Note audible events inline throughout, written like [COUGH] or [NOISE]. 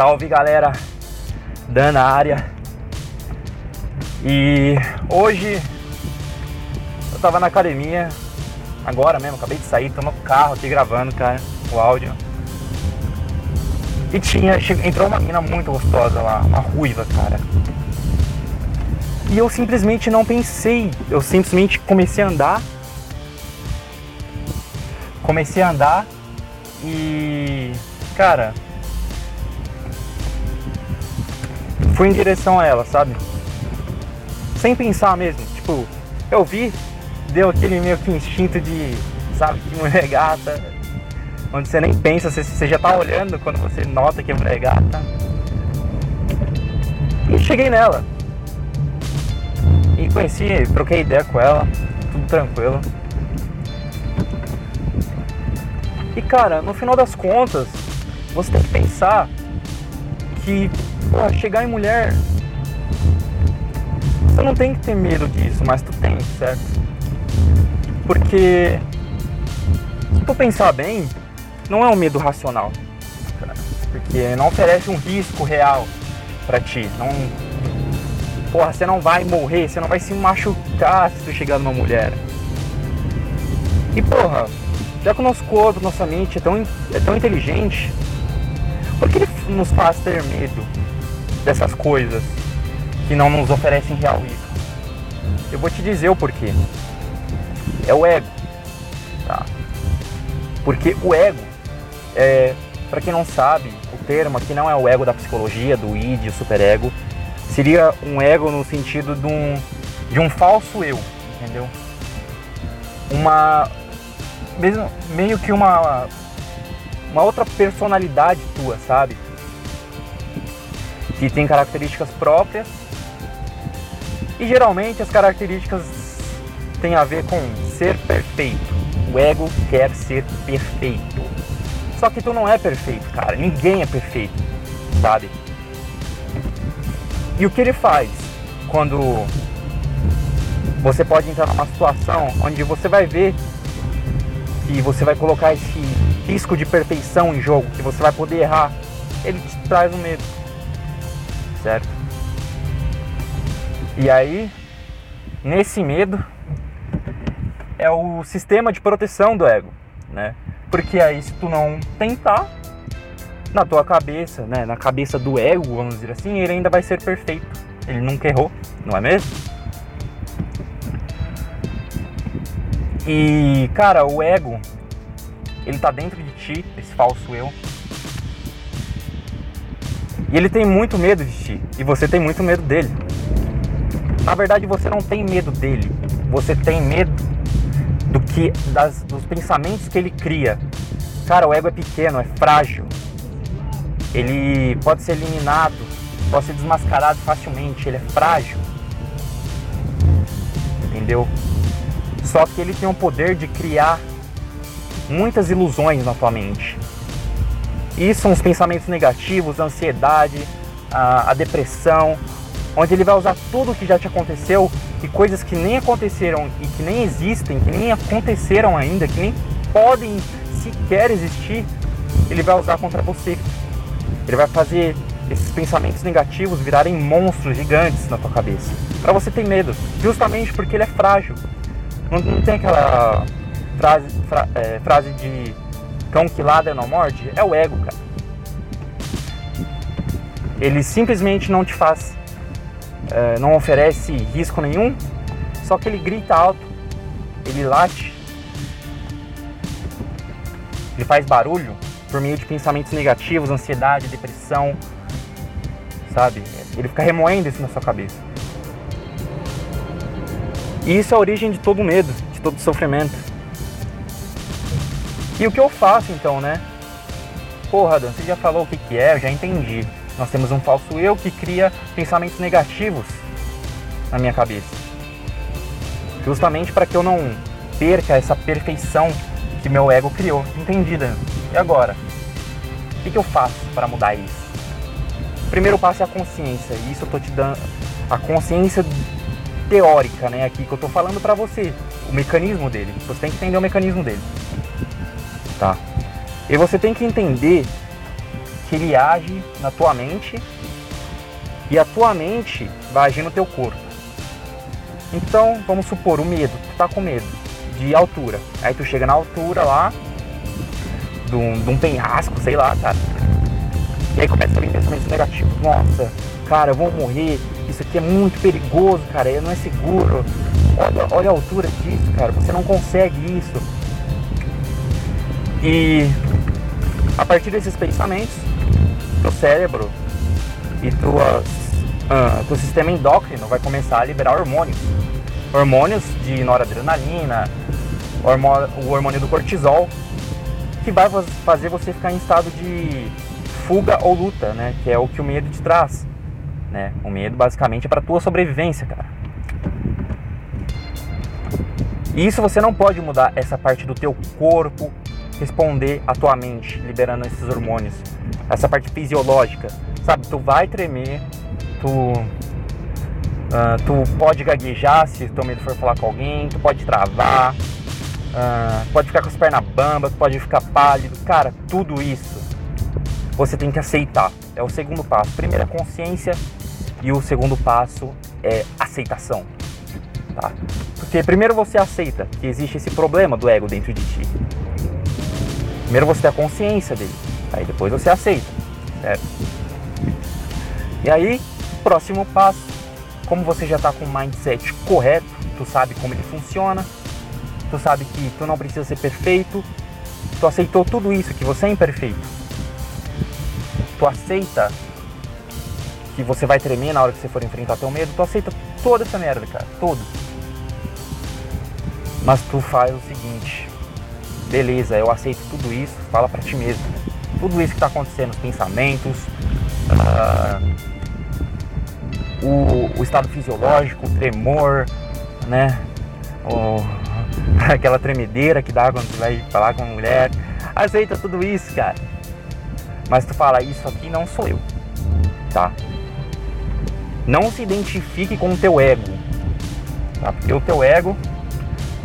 Salve galera, Dan na área. E hoje eu tava na academia, agora mesmo, acabei de sair, tô no carro aqui gravando, cara, o áudio. E tinha, entrou uma menina muito gostosa lá, uma ruiva, cara. E eu simplesmente não pensei, eu simplesmente comecei a andar. Comecei a andar e. Cara. Fui em direção a ela, sabe? Sem pensar mesmo. Tipo, eu vi, deu aquele meio que instinto de, sabe, de mulher gata. Onde você nem pensa, você já tá olhando quando você nota que é mulher gata. E cheguei nela. E conheci, troquei ideia com ela, tudo tranquilo. E cara, no final das contas, você tem que pensar que pô, chegar em mulher, você não tem que ter medo disso, mas tu tem, certo? Porque se tu pensar bem, não é um medo racional, porque não oferece um risco real para ti, não porra, você não vai morrer, você não vai se machucar se tu chegar numa mulher. E porra, já que o nosso corpo, nossa mente é tão, é tão inteligente, por que ele nos faz ter medo dessas coisas que não nos oferecem real risco? Eu vou te dizer o porquê. É o ego. Tá? Porque o ego, é, para quem não sabe, o termo aqui não é o ego da psicologia, do id, o superego, seria um ego no sentido de um, de um falso eu, entendeu? Uma. Mesmo, meio que uma. Uma outra personalidade tua, sabe? Que tem características próprias. E geralmente as características têm a ver com ser perfeito. O ego quer ser perfeito. Só que tu não é perfeito, cara. Ninguém é perfeito, sabe? E o que ele faz quando você pode entrar numa situação onde você vai ver que você vai colocar esse risco de perfeição em jogo, que você vai poder errar, ele te traz um medo, certo? E aí, nesse medo, é o sistema de proteção do ego, né? Porque aí se tu não tentar, na tua cabeça, né, na cabeça do ego, vamos dizer assim, ele ainda vai ser perfeito. Ele nunca errou, não é mesmo? E, cara, o ego, ele tá dentro de ti, esse falso eu. E ele tem muito medo de ti, e você tem muito medo dele. Na verdade, você não tem medo dele, você tem medo do que das, dos pensamentos que ele cria. Cara, o ego é pequeno, é frágil ele pode ser eliminado, pode ser desmascarado facilmente, ele é frágil. Entendeu? Só que ele tem o poder de criar muitas ilusões na tua mente. E são os pensamentos negativos, a ansiedade, a, a depressão, onde ele vai usar tudo o que já te aconteceu e coisas que nem aconteceram e que nem existem, que nem aconteceram ainda, que nem podem sequer existir, ele vai usar contra você. Ele vai fazer esses pensamentos negativos virarem monstros gigantes na tua cabeça. Para você ter medo, justamente porque ele é frágil. Não, não tem aquela frase, fra, é, frase de cão que lada não morde? É o ego, cara. Ele simplesmente não te faz, é, não oferece risco nenhum, só que ele grita alto, ele late, ele faz barulho por meio de pensamentos negativos, ansiedade, depressão, sabe? Ele fica remoendo isso na sua cabeça. E isso é a origem de todo medo, de todo sofrimento. E o que eu faço então, né? Porra, Dan, você já falou o que, que é, eu já entendi. Nós temos um falso eu que cria pensamentos negativos na minha cabeça. Justamente para que eu não perca essa perfeição que meu ego criou. Entendi, Dan. E agora? O que, que eu faço para mudar isso? O primeiro passo é a consciência. E isso eu tô te dando a consciência teórica, né? Aqui que eu tô falando para você. O mecanismo dele. Você tem que entender o mecanismo dele. Tá? E você tem que entender que ele age na tua mente e a tua mente vai agir no teu corpo. Então, vamos supor, o medo, tu tá com medo de altura. Aí tu chega na altura lá, de um, de um penhasco, sei lá, cara. E aí começa a vir pensamentos negativos. Nossa, cara, eu vou morrer. Isso aqui é muito perigoso, cara. Não é seguro. Olha, olha a altura disso, cara. Você não consegue isso. E a partir desses pensamentos, teu cérebro e tuas, uh, teu sistema endócrino vai começar a liberar hormônios. Hormônios de noradrenalina, o hormônio do cortisol, que vai fazer você ficar em estado de fuga ou luta, né? Que é o que o medo te traz. Né? O medo basicamente é para tua sobrevivência, cara. E isso você não pode mudar essa parte do teu corpo responder à tua mente, liberando esses hormônios. Essa parte fisiológica, sabe? Tu vai tremer, tu uh, tu pode gaguejar se teu medo for falar com alguém, tu pode travar, uh, pode ficar com as pernas bambas, pode ficar pálido, cara, tudo isso você tem que aceitar. É o segundo passo. Primeiro é consciência e o segundo passo é aceitação. Tá? Porque primeiro você aceita que existe esse problema do ego dentro de ti. Primeiro você tem a consciência dele, aí depois você aceita, certo? E aí, próximo passo, como você já está com o mindset correto, tu sabe como ele funciona, tu sabe que tu não precisa ser perfeito, tu aceitou tudo isso, que você é imperfeito. Tu aceita que você vai tremer na hora que você for enfrentar teu medo, tu aceita toda essa merda, cara, tudo. Mas tu faz o seguinte, beleza, eu aceito tudo isso, fala para ti mesmo. Tudo isso que está acontecendo, os pensamentos, uh, o, o, estado fisiológico, o tremor, né? O, [LAUGHS] aquela tremedeira que dá quando tu vai falar com uma mulher. Aceita tudo isso, cara. Mas tu fala, isso aqui não sou eu, tá? Não se identifique com o teu ego, tá? Porque o teu ego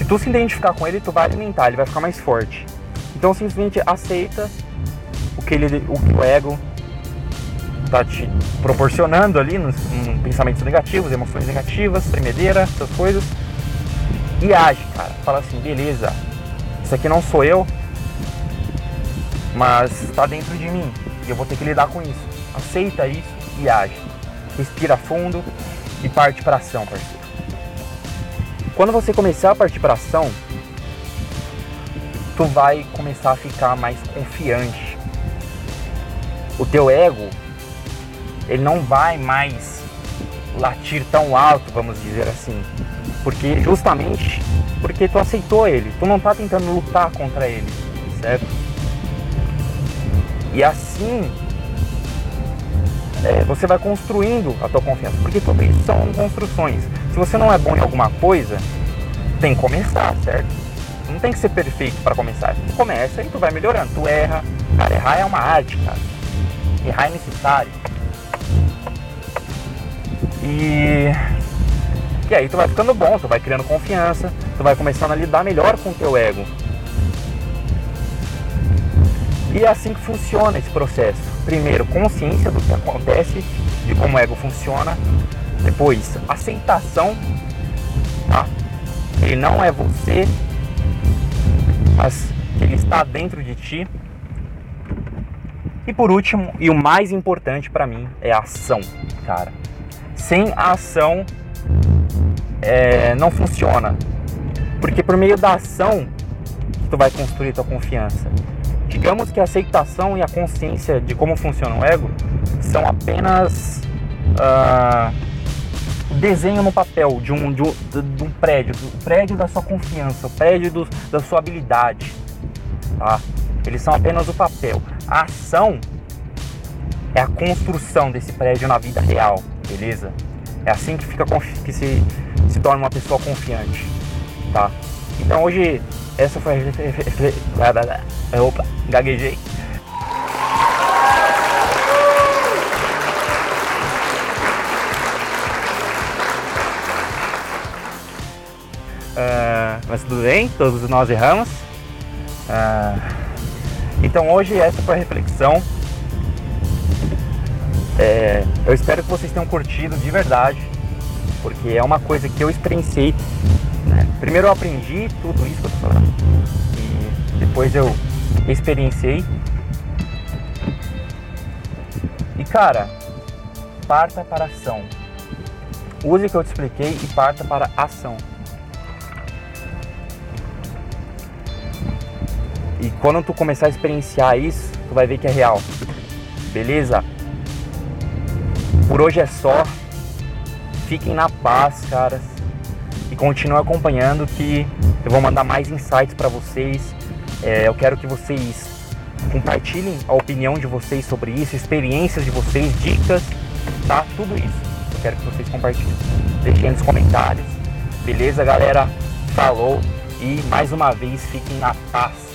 se tu se identificar com ele, tu vai alimentar, ele vai ficar mais forte. Então simplesmente aceita o que, ele, o, que o ego tá te proporcionando ali nos, nos pensamentos negativos, emoções negativas, tremedeira, essas coisas. E age, cara. Fala assim, beleza, isso aqui não sou eu, mas está dentro de mim. E eu vou ter que lidar com isso. Aceita isso e age. Respira fundo e parte para ação, parceiro. Quando você começar a partir para ação, tu vai começar a ficar mais confiante. O teu ego, ele não vai mais latir tão alto, vamos dizer assim, porque justamente porque tu aceitou ele, tu não tá tentando lutar contra ele, certo? E assim é, você vai construindo a tua confiança, porque tudo isso são construções. Se você não é bom em alguma coisa, tem que começar, certo? Não tem que ser perfeito para começar. Tu começa e tu vai melhorando. Tu erra. Cara, errar é uma arte, cara. Errar é necessário. E... E aí tu vai ficando bom, tu vai criando confiança, tu vai começando a lidar melhor com o teu ego. E é assim que funciona esse processo. Primeiro, consciência do que acontece, de como o ego funciona. Depois, aceitação, tá? Ele não é você, mas ele está dentro de ti. E por último, e o mais importante para mim, é a ação, cara. Sem a ação é, não funciona. Porque por meio da ação tu vai construir tua confiança. Digamos que a aceitação e a consciência de como funciona o ego são apenas uh, desenho no papel de um, de um, de um prédio, do prédio da sua confiança, o prédio do, da sua habilidade. Tá? Eles são apenas o papel. A ação é a construção desse prédio na vida real, beleza? É assim que fica que se, se torna uma pessoa confiante, tá? Então hoje essa foi a opa, gaguejei. Mas tudo bem, todos nós erramos. Uh, então hoje essa foi a reflexão. É, eu espero que vocês tenham curtido de verdade, porque é uma coisa que eu experienciei. Né? Primeiro eu aprendi tudo isso que eu tô falando, e depois eu experienciei. E cara, parta para ação. Use o que eu te expliquei e parta para ação. Quando tu começar a experienciar isso, tu vai ver que é real. Beleza? Por hoje é só. Fiquem na paz, caras. E continuem acompanhando que eu vou mandar mais insights para vocês. É, eu quero que vocês compartilhem a opinião de vocês sobre isso, experiências de vocês, dicas, tá? Tudo isso. Eu quero que vocês compartilhem. Deixem nos comentários. Beleza, galera? Falou. E mais uma vez, fiquem na paz.